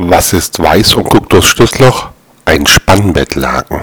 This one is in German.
Was ist weiß und guckt durchs Schlussloch? Ein Spannbettlaken.